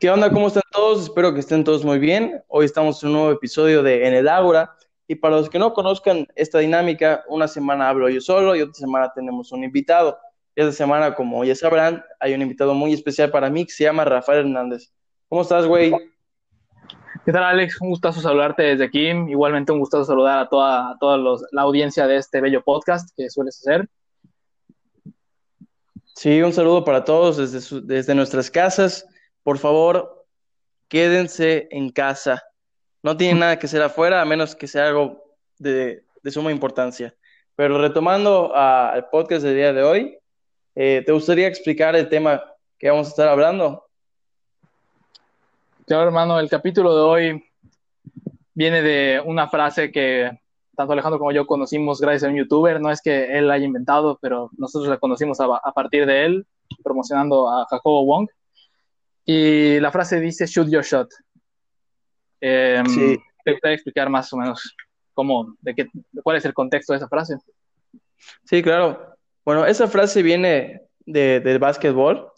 ¿Qué onda? ¿Cómo están todos? Espero que estén todos muy bien. Hoy estamos en un nuevo episodio de En el Ágora. Y para los que no conozcan esta dinámica, una semana hablo yo solo y otra semana tenemos un invitado. Esta semana, como ya sabrán, hay un invitado muy especial para mí que se llama Rafael Hernández. ¿Cómo estás, güey? ¿Qué tal, Alex? Un gustazo saludarte desde aquí. Igualmente un gustazo saludar a toda, a toda la audiencia de este bello podcast que sueles hacer. Sí, un saludo para todos desde, desde nuestras casas. Por favor, quédense en casa. No tienen nada que hacer afuera, a menos que sea algo de, suma importancia. Pero retomando al podcast del día de hoy, eh, ¿te gustaría explicar el tema que vamos a estar hablando? Claro, hermano, el capítulo de hoy viene de una frase que tanto Alejandro como yo conocimos gracias a un youtuber. No es que él la haya inventado, pero nosotros la conocimos a, partir de él, promocionando a Jacobo Wong. Y la frase dice, shoot your shot. Eh, sí. ¿Te gustaría explicar más o menos cómo, de qué, cuál es el contexto de esa frase? Sí, claro. Bueno, esa frase viene de, del básquetbol.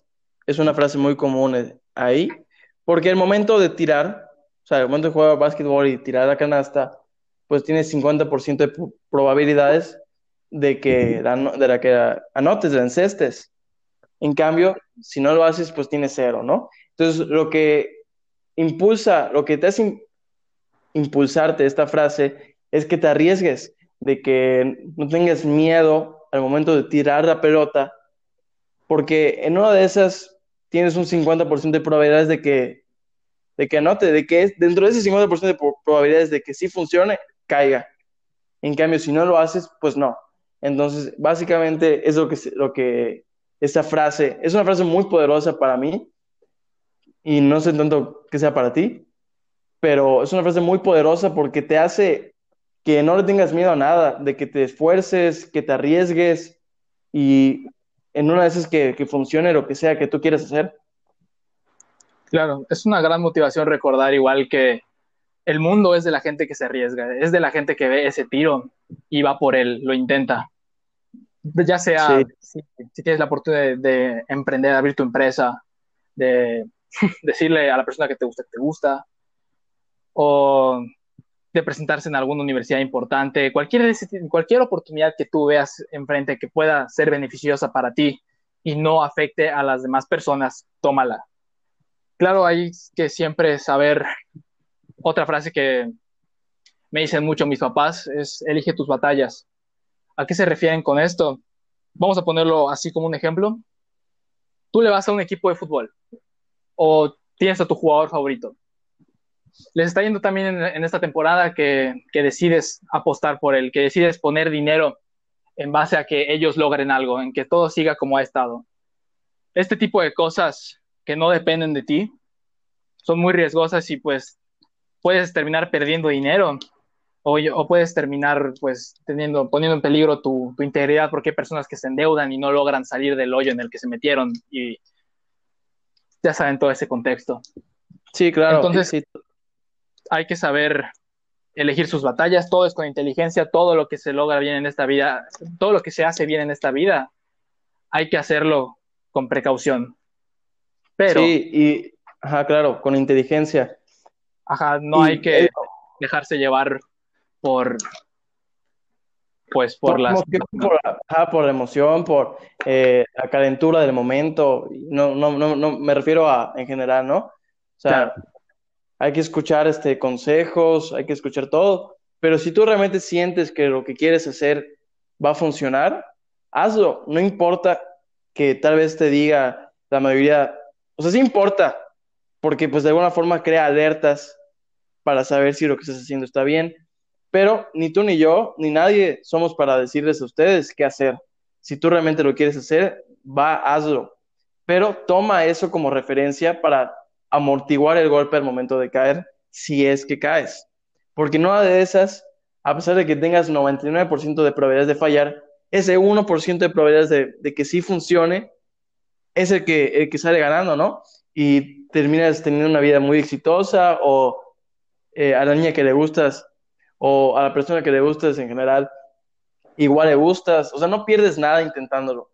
Es una frase muy común ahí. Porque el momento de tirar, o sea, el momento de jugar básquetbol y tirar la canasta, pues tienes 50% de probabilidades de que, de la que anotes, la encestes. En cambio, si no lo haces, pues tienes cero, ¿no? Entonces, lo que impulsa, lo que te hace impulsarte esta frase es que te arriesgues, de que no tengas miedo al momento de tirar la pelota, porque en una de esas tienes un 50% de probabilidades de que, de que anote, de que dentro de ese 50% de probabilidades de que sí funcione, caiga. En cambio, si no lo haces, pues no. Entonces, básicamente es lo que, lo que esa frase, es una frase muy poderosa para mí y no sé tanto que sea para ti, pero es una frase muy poderosa porque te hace que no le tengas miedo a nada, de que te esfuerces, que te arriesgues y en una de esas que, que funcione lo que sea que tú quieras hacer. Claro, es una gran motivación recordar igual que el mundo es de la gente que se arriesga, es de la gente que ve ese tiro y va por él, lo intenta. Ya sea si, tienes la oportunidad de, emprender, abrir tu empresa, de decirle a la persona que te gusta que te gusta, o de presentarse en alguna universidad importante, cualquier, cualquier oportunidad que tú veas enfrente que pueda ser beneficiosa para ti y no afecte a las demás personas, tómala. Claro, hay que siempre saber, otra frase que me dicen mucho mis papás es, elige tus batallas. ¿A qué se refieren con esto? Vamos a ponerlo así como un ejemplo. Tú le vas a un equipo de fútbol o tienes a tu jugador favorito les está yendo también en, esta temporada que, decides apostar por él, que decides poner dinero en base a que ellos logren algo, en que todo siga como ha estado. Este tipo de cosas que no dependen de ti son muy riesgosas y pues puedes terminar perdiendo dinero o, puedes terminar pues teniendo, poniendo en peligro tu, integridad porque hay personas que se endeudan y no logran salir del hoyo en el que se metieron y ya saben todo ese contexto. Sí, claro. Entonces, hay que saber elegir sus batallas, todo es con inteligencia, todo lo que se logra bien en esta vida, todo lo que se hace bien en esta vida, hay que hacerlo con precaución. Pero, sí, y, ajá, claro, con inteligencia. Ajá, no hay que dejarse llevar por, pues, por, por las... por, por la emoción, por eh, la calentura del momento, no, no, no, no, me refiero a en general, ¿no? O sea, hay que escuchar este, consejos, hay que escuchar todo, pero si tú realmente sientes que lo que quieres hacer va a funcionar, hazlo, no importa que tal vez te diga la mayoría, o sea, sí importa, porque pues de alguna forma crea alertas para saber si lo que estás haciendo está bien, pero ni tú ni yo, ni nadie somos para decirles a ustedes qué hacer. Si tú realmente lo quieres hacer, va, hazlo, pero toma eso como referencia para amortiguar el golpe al momento de caer, si es que caes. Porque no de esas, a pesar de que tengas 99% de probabilidades de fallar, ese 1% de probabilidades de, que sí funcione es el que, el que sale ganando, ¿no? Y terminas teniendo una vida muy exitosa o eh, a la niña que le gustas o a la persona que le gustas en general, igual le gustas, o sea, no pierdes nada intentándolo.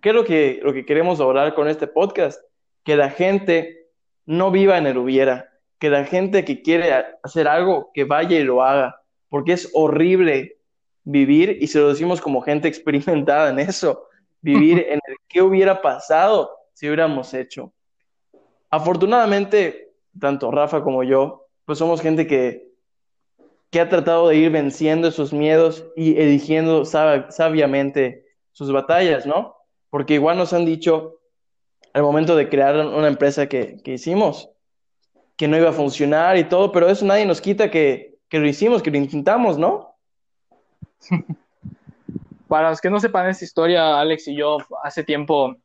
¿Qué es lo que, lo que queremos lograr con este podcast? Que la gente no viva en el hubiera, que la gente que quiere hacer algo, que vaya y lo haga, porque es horrible vivir, y se lo decimos como gente experimentada en eso, vivir en el qué hubiera pasado si hubiéramos hecho. Afortunadamente, tanto Rafa como yo, pues somos gente que, que ha tratado de ir venciendo esos miedos y eligiendo sabiamente sus batallas, ¿no? Porque igual nos han dicho al momento de crear una empresa que, que hicimos, que no iba a funcionar y todo, pero eso nadie nos quita que, que lo hicimos, que lo intentamos, ¿no? Para los que no sepan esta historia, Alex y yo hace tiempo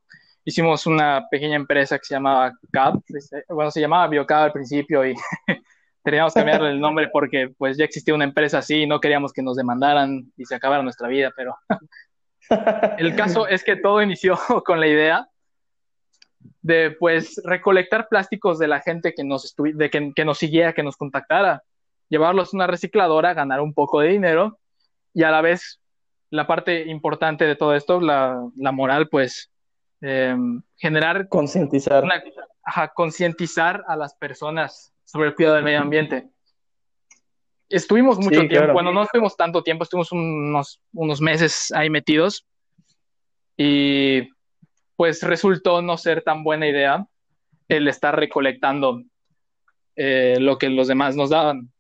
hicimos una pequeña empresa que se llamaba CAP, este, bueno, se llamaba BioCAP al principio y teníamos que cambiarle el nombre porque pues ya existía una empresa así y no queríamos que nos demandaran y se acabara nuestra vida, pero el caso es que todo inició con la idea de pues recolectar plásticos de la gente que nos, de que, que nos siguiera, que nos contactara, llevarlos a una recicladora, ganar un poco de dinero y a la vez la parte importante de todo esto, la, la moral, pues eh, generar... Concientizar. Concientizar a las personas sobre el cuidado del medio ambiente. Estuvimos mucho tiempo, bueno, no estuvimos tanto tiempo, estuvimos unos, unos meses ahí metidos y pues resultó no ser tan buena idea el estar recolectando eh, lo que los demás nos daban.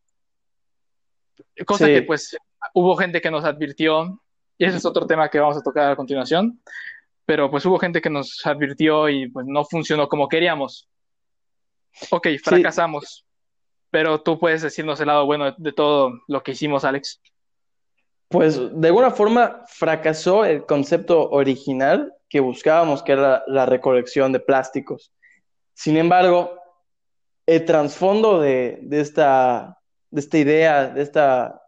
Cosa que pues hubo gente que nos advirtió, y ese es otro tema que vamos a tocar a continuación, pero pues hubo gente que nos advirtió y pues no funcionó como queríamos. Ok, fracasamos, pero tú puedes decirnos el lado bueno de todo lo que hicimos, Alex. Pues de alguna forma fracasó el concepto original que buscábamos, que era la recolección de plásticos. Sin embargo, el trasfondo de, de, esta, de esta idea, de, esta,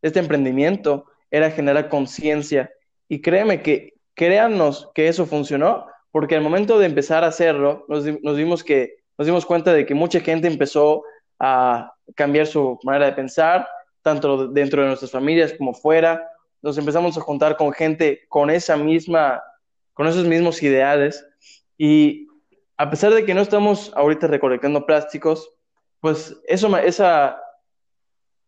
de este emprendimiento, era generar conciencia. Y créeme que créannos que eso funcionó, porque al momento de empezar a hacerlo, nos, dimos que, nos dimos cuenta de que mucha gente empezó a cambiar su manera de pensar, tanto dentro de nuestras familias como fuera. Nos empezamos a juntar con gente con esa misma, con esos mismos ideales. Y a pesar de que no estamos ahorita recolectando plásticos, pues eso, esa,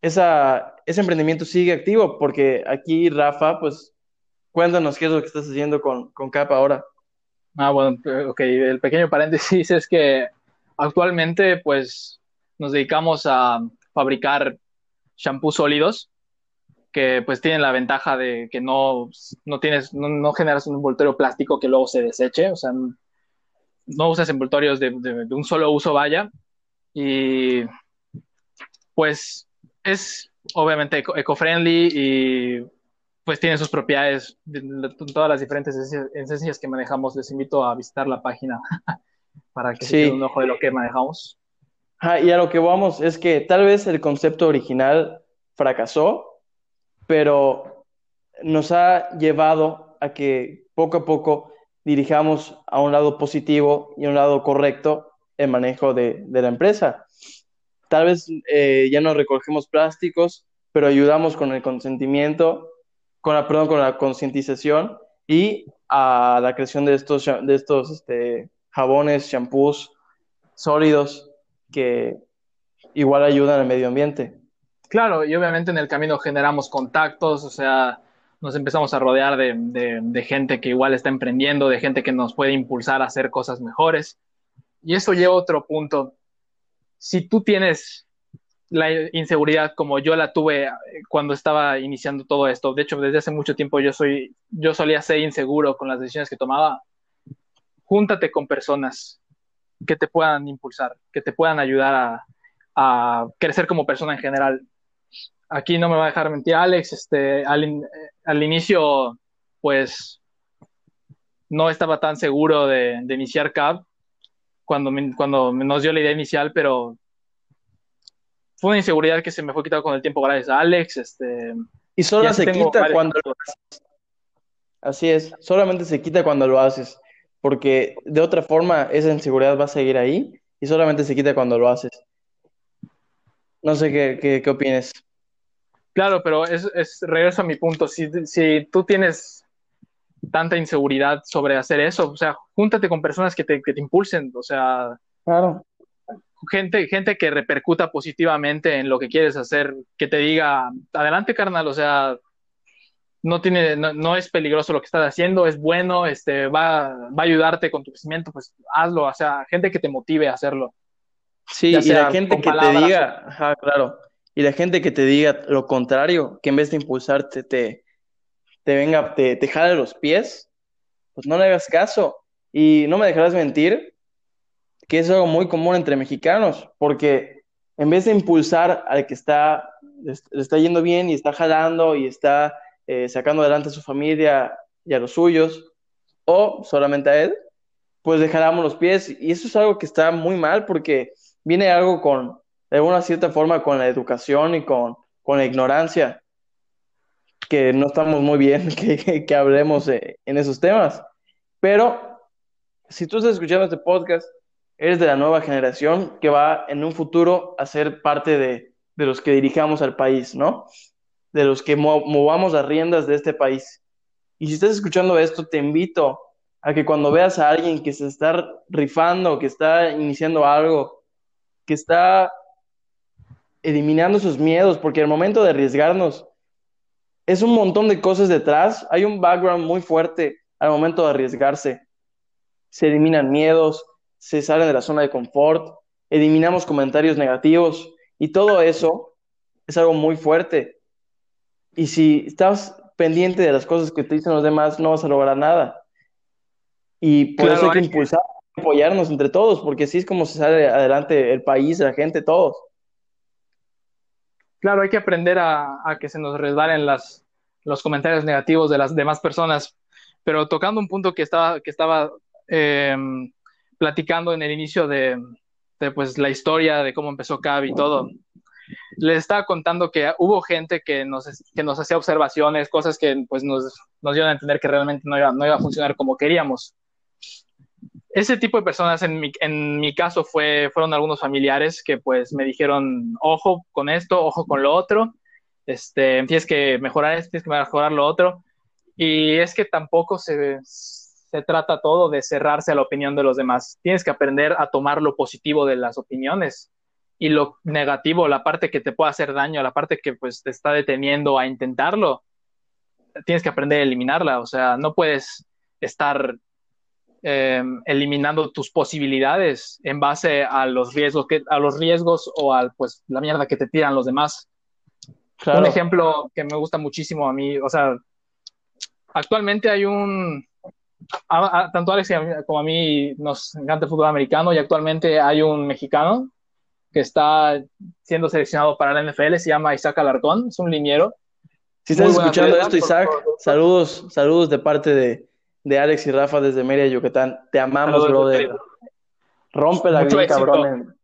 esa, ese emprendimiento sigue activo, porque aquí Rafa, pues Cuéntanos qué es lo que estás haciendo con, con CAP ahora. Ah, bueno, ok, el pequeño paréntesis es que actualmente pues nos dedicamos a fabricar shampoos sólidos que pues tienen la ventaja de que no, no tienes, no, generas un envoltorio plástico que luego se deseche, o sea, no usas envoltorios de, de un solo uso, vaya, y pues es obviamente eco-friendly y pues tiene sus propiedades, todas las diferentes esencias que manejamos. Les invito a visitar la página para que se den un ojo de lo que manejamos. y a lo que vamos es que tal vez el concepto original fracasó, pero nos ha llevado a que poco a poco dirijamos a un lado positivo y a un lado correcto el manejo de, la empresa. Tal vez eh, ya no recogemos plásticos, pero ayudamos con el consentimiento con la, perdón, con la concientización y a la creación de estos, de estos este, jabones, shampoos sólidos que igual ayudan al medio ambiente. Claro, y obviamente en el camino generamos contactos, o sea, nos empezamos a rodear de, de, de, gente que igual está emprendiendo, de gente que nos puede impulsar a hacer cosas mejores. Y eso lleva a otro punto. Si tú tienes la inseguridad como yo la tuve eh, cuando estaba iniciando todo esto. De hecho, desde hace mucho tiempo yo soy, yo solía ser inseguro con las decisiones que tomaba. Júntate con personas que te puedan impulsar, que te puedan ayudar a, a crecer como persona en general. Aquí no me va a dejar mentir Alex, este, al, eh, al inicio, pues, no estaba tan seguro de, de iniciar CAB cuando, cuando nos dio la idea inicial, pero fue una inseguridad que se me fue quitado con el tiempo gracias a Alex. Este, y solo se quita cuando lo haces. Así es, solamente se quita cuando lo haces, porque de otra forma esa inseguridad va a seguir ahí y solamente se quita cuando lo haces. No sé qué, qué, qué opines. Claro, pero es, es, regreso a mi punto. Si, si tú tienes tanta inseguridad sobre hacer eso, o sea, júntate con personas que te, que te impulsen, o sea, Claro. Gente, gente que repercuta positivamente en lo que quieres hacer, que te diga, adelante, carnal, o sea, no tiene, no, es peligroso lo que estás haciendo, es bueno, este, va, va a ayudarte con tu crecimiento, pues hazlo, o sea, gente que te motive a hacerlo. Sí, y la gente que te diga, ajá, claro, y la gente que te diga lo contrario, que en vez de impulsarte te, te venga, te, te jale los pies, pues no le hagas caso. Y no me dejarás mentir, que es algo muy común entre mexicanos, porque en vez de impulsar al que está, le está yendo bien y está jalando y está eh, sacando adelante a su familia y a los suyos, o solamente a él, pues dejaramos los pies. Y eso es algo que está muy mal porque viene algo con, de alguna cierta forma, con la educación y con, con la ignorancia, que no estamos muy bien que, que hablemos eh, en esos temas. Pero si tú estás escuchando este podcast, eres de la nueva generación que va en un futuro a ser parte de, de los que dirijamos al país, ¿no? De los que movamos las riendas de este país. Y si estás escuchando esto, te invito a que cuando veas a alguien que se está rifando, que está iniciando algo, que está eliminando sus miedos, porque el momento de arriesgarnos es un montón de cosas detrás, hay un background muy fuerte al momento de arriesgarse. Se eliminan miedos, se sale de la zona de confort, eliminamos comentarios negativos y todo eso es algo muy fuerte. Y si estás pendiente de las cosas que te dicen los demás, no vas a lograr nada. Y por eso hay que impulsar, apoyarnos entre todos, porque así es como se sale adelante el país, la gente, todos. Claro, hay que aprender a, que se nos resbalen las, los comentarios negativos de las demás personas. Pero tocando un punto que estaba, que estaba em, platicando en el inicio de, pues, la historia de cómo empezó Cab y todo, les estaba contando que hubo gente que nos, que nos hacía observaciones, cosas que pues, nos, nos dieron a entender que realmente no iba, no iba a funcionar como queríamos. Ese tipo de personas, en mi, en mi caso, fue, fueron algunos familiares que pues me dijeron, ojo con esto, ojo con lo otro, este, tienes que mejorar esto, tienes que mejorar lo otro. Y es que tampoco se, se trata todo de cerrarse a la opinión de los demás. Tienes que aprender a tomar lo positivo de las opiniones y lo negativo, la parte que te puede hacer daño, la parte que pues te está deteniendo a intentarlo, tienes que aprender a eliminarla. O sea, no puedes estar eh, eliminando tus posibilidades en base a los riesgos que, a los riesgos o a pues la mierda que te tiran los demás. Un ejemplo que me gusta muchísimo a mí, o sea, actualmente hay un tanto Alex como a mí nos encanta el fútbol americano y actualmente hay un mexicano que está siendo seleccionado para la NFL, se llama Isaac Alarcón, es un liniero. Si estás escuchando esto, Isaac, saludos, saludos de parte de, de, Alex y Rafa desde Mérida, Yucatán. Te amamos, brother. Rompe la vida, cabrón.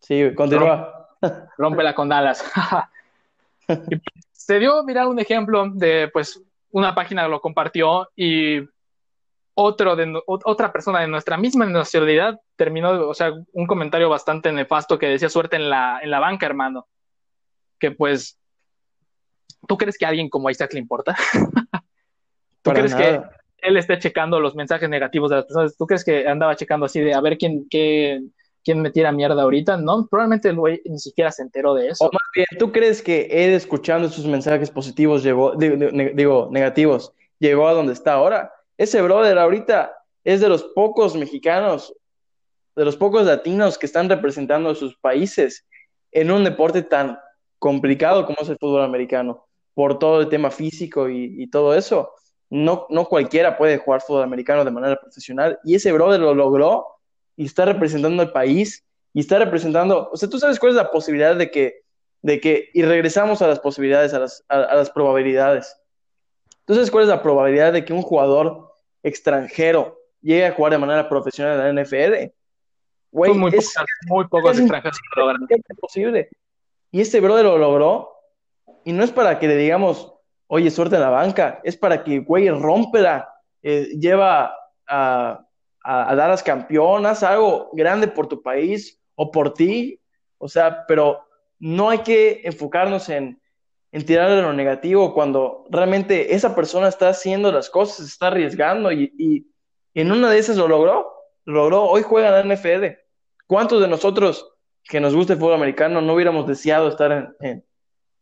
Sí, continúa. Rompe la con Dallas. se dio, mirar un ejemplo de, pues, una página lo compartió y otro de, otra persona de nuestra misma nacionalidad terminó, o sea, un comentario bastante nefasto que decía suerte en la, en la banca, hermano. Que pues, ¿tú crees que a alguien como Isaac le importa? ¿Tú crees que él esté checando los mensajes negativos de las personas? ¿Tú crees que andaba checando así de a ver quién, qué, quién me tira mierda ahorita? No, probablemente el güey ni siquiera se enteró de eso. O más bien, ¿tú crees que él escuchando sus mensajes positivos llegó, digo, negativos, llegó a donde está ahora? Ese brother ahorita es de los pocos mexicanos, de los pocos latinos que están representando a sus países en un deporte tan complicado como es el fútbol americano, por todo el tema físico y, todo eso. No, no cualquiera puede jugar fútbol americano de manera profesional y ese brother lo logró y está representando al país y está representando, o sea, tú sabes cuál es la posibilidad de que, de que, y regresamos a las posibilidades, a las, a las probabilidades. Entonces, ¿cuál es la probabilidad de que un jugador extranjero llegue a jugar de manera profesional en la NFL. Güey, muy, es, muy pocos extranjeros Es posible. Y este brother lo logró. Y no es para que le digamos, oye, suerte en la banca. Es para que, güey, rómpela. Eh, lleva a, a, a Dallas campeón. Haz algo grande por tu país o por ti. O sea, pero no hay que enfocarnos en, en tirar de lo negativo cuando realmente esa persona está haciendo las cosas, está arriesgando y, en una de esas lo logró, logró, hoy juega en la NFL. ¿Cuántos de nosotros que nos gusta el fútbol americano no hubiéramos deseado estar en,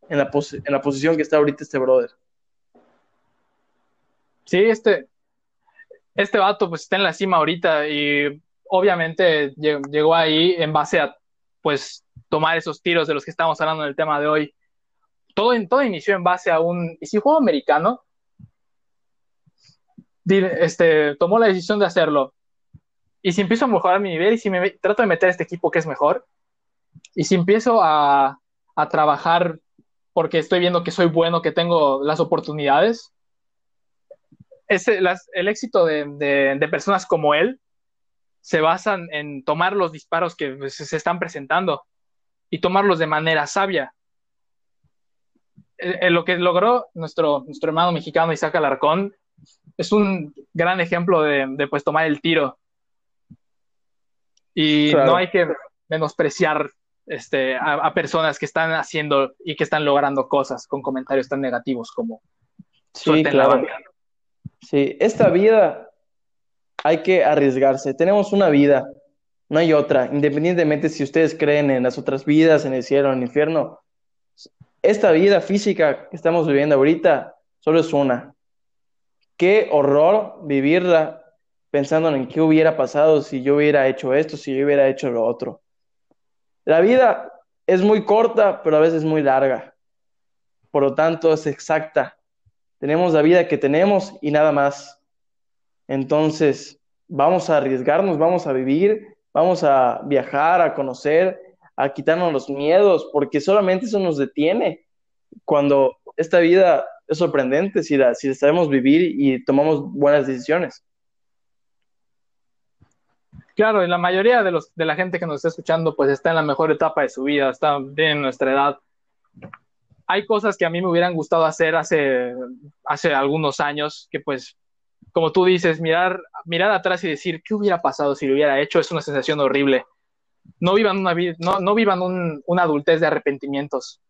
en, la, en la posición que está ahorita este brother? Sí, este, este vato pues está en la cima ahorita y obviamente llegó ahí en base a pues tomar esos tiros de los que estamos hablando en el tema de hoy. Todo, todo inició en base a un, ¿y si juego americano? Este, tomó la decisión de hacerlo. Y si empiezo a mejorar mi nivel y si me trato de meter a este equipo que es mejor, y si empiezo a, a trabajar porque estoy viendo que soy bueno, que tengo las oportunidades, el éxito de, de, personas como él se basan en tomar los disparos que se están presentando y tomarlos de manera sabia. Eh, eh, lo que logró nuestro, nuestro hermano mexicano Isaac Alarcón es un gran ejemplo de, de pues tomar el tiro. Y claro. no hay que menospreciar este, a, a, personas que están haciendo y que están logrando cosas con comentarios tan negativos como sí, claro. Sí, esta vida hay que arriesgarse. Tenemos una vida, no hay otra. Independientemente si ustedes creen en las otras vidas, en el cielo, en el infierno, esta vida física que estamos viviendo ahorita solo es una. Qué horror vivirla pensando en qué hubiera pasado si yo hubiera hecho esto, si yo hubiera hecho lo otro. La vida es muy corta, pero a veces muy larga. Por lo tanto, es exacta. Tenemos la vida que tenemos y nada más. Entonces, vamos a arriesgarnos, vamos a vivir, vamos a viajar, a conocer, a quitarnos los miedos, porque solamente eso nos detiene. Cuando esta vida es sorprendente, si la, si sabemos vivir y tomamos buenas decisiones. Claro, y la mayoría de, los, de la gente que nos está escuchando, pues está en la mejor etapa de su vida, está en nuestra edad. Hay cosas que a mí me hubieran gustado hacer hace, hace algunos años, que pues, como tú dices, mirar, mirar atrás y decir, ¿qué hubiera pasado si lo hubiera hecho? Es una sensación horrible. No vivan una, no, no vivan un, una adultez de arrepentimientos.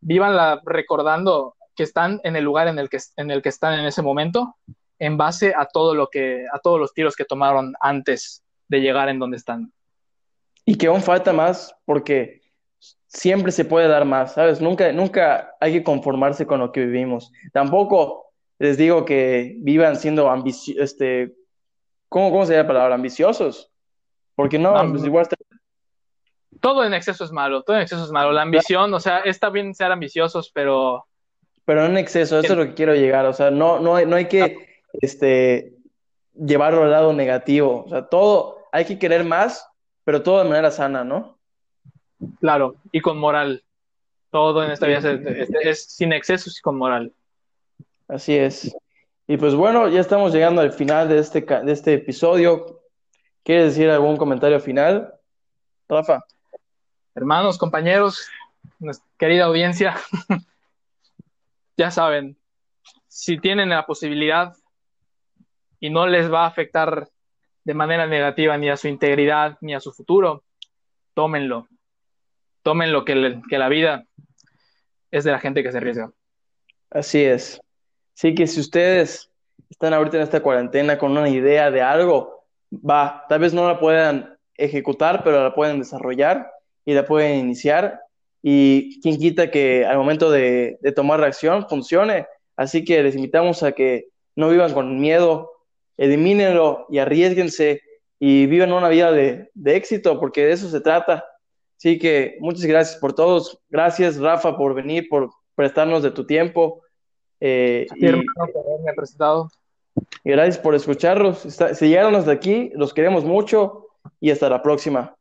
Vívanla recordando que están en el lugar en el que, en el que están en ese momento, en base a todo lo que, a todos los tiros que tomaron antes de llegar en donde están. Y que aún falta más porque siempre se puede dar más, ¿sabes? Nunca, nunca hay que conformarse con lo que vivimos. Tampoco les digo que vivan siendo ambiciosos, este, ¿cómo, ¿cómo sería la palabra? Ambiciosos. Porque no, no pues igual está... Todo en exceso es malo, todo en exceso es malo. La ambición, o sea, está bien ser ambiciosos, pero... Pero no en exceso, eso es lo que quiero llegar, o sea, no, no, hay, no hay que, este, llevarlo al lado negativo, o sea, todo, hay que querer más, pero todo de manera sana, ¿no? Claro, y con moral. Todo en esta vida es, es, sin excesos y con moral. Así es. Y pues bueno, ya estamos llegando al final de este, de este episodio. ¿Quieres decir algún comentario final, Rafa? Hermanos, compañeros, querida audiencia, ya saben, si tienen la posibilidad y no les va a afectar de manera negativa ni a su integridad ni a su futuro, tómenlo. Tómenlo que, que la vida es de la gente que se arriesga. Así es. Sí que si ustedes están ahorita en esta cuarentena con una idea de algo, va, tal vez no la puedan ejecutar, pero la pueden desarrollar y la pueden iniciar. Y quien quita que al momento de, de tomar reacción funcione. Así que les invitamos a que no vivan con miedo, elimínenlo y arriesguense y vivan una vida de, de, éxito, porque de eso se trata. Así que muchas gracias por todos. Gracias, Rafa, por venir, por prestarnos de tu tiempo. Eh, sí, y, hermano, por haberme presentado. Y gracias por escucharlos. Si llegaron hasta aquí, los queremos mucho y hasta la próxima.